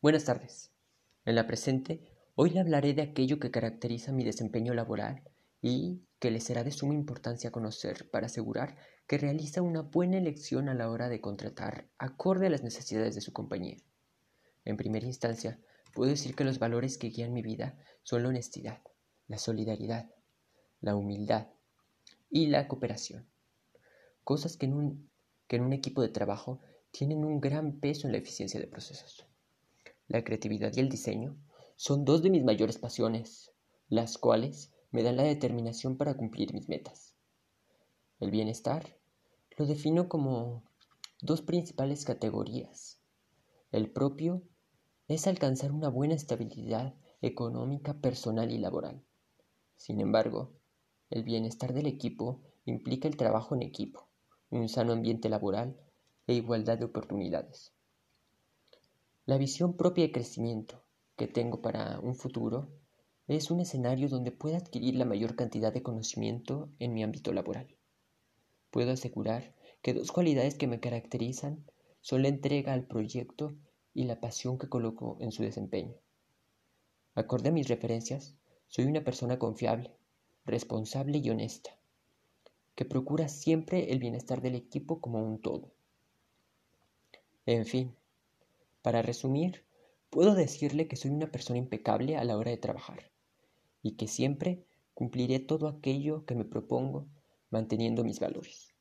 Buenas tardes. En la presente, hoy le hablaré de aquello que caracteriza mi desempeño laboral y que le será de suma importancia conocer para asegurar que realiza una buena elección a la hora de contratar acorde a las necesidades de su compañía. En primera instancia, puedo decir que los valores que guían mi vida son la honestidad, la solidaridad, la humildad y la cooperación. Cosas que en un, que en un equipo de trabajo tienen un gran peso en la eficiencia de procesos. La creatividad y el diseño son dos de mis mayores pasiones, las cuales me dan la determinación para cumplir mis metas. El bienestar lo defino como dos principales categorías. El propio es alcanzar una buena estabilidad económica, personal y laboral. Sin embargo, el bienestar del equipo implica el trabajo en equipo, un sano ambiente laboral e igualdad de oportunidades. La visión propia de crecimiento que tengo para un futuro es un escenario donde pueda adquirir la mayor cantidad de conocimiento en mi ámbito laboral. Puedo asegurar que dos cualidades que me caracterizan son la entrega al proyecto y la pasión que coloco en su desempeño. Acorde a mis referencias, soy una persona confiable, responsable y honesta, que procura siempre el bienestar del equipo como un todo. En fin, para resumir, puedo decirle que soy una persona impecable a la hora de trabajar y que siempre cumpliré todo aquello que me propongo manteniendo mis valores.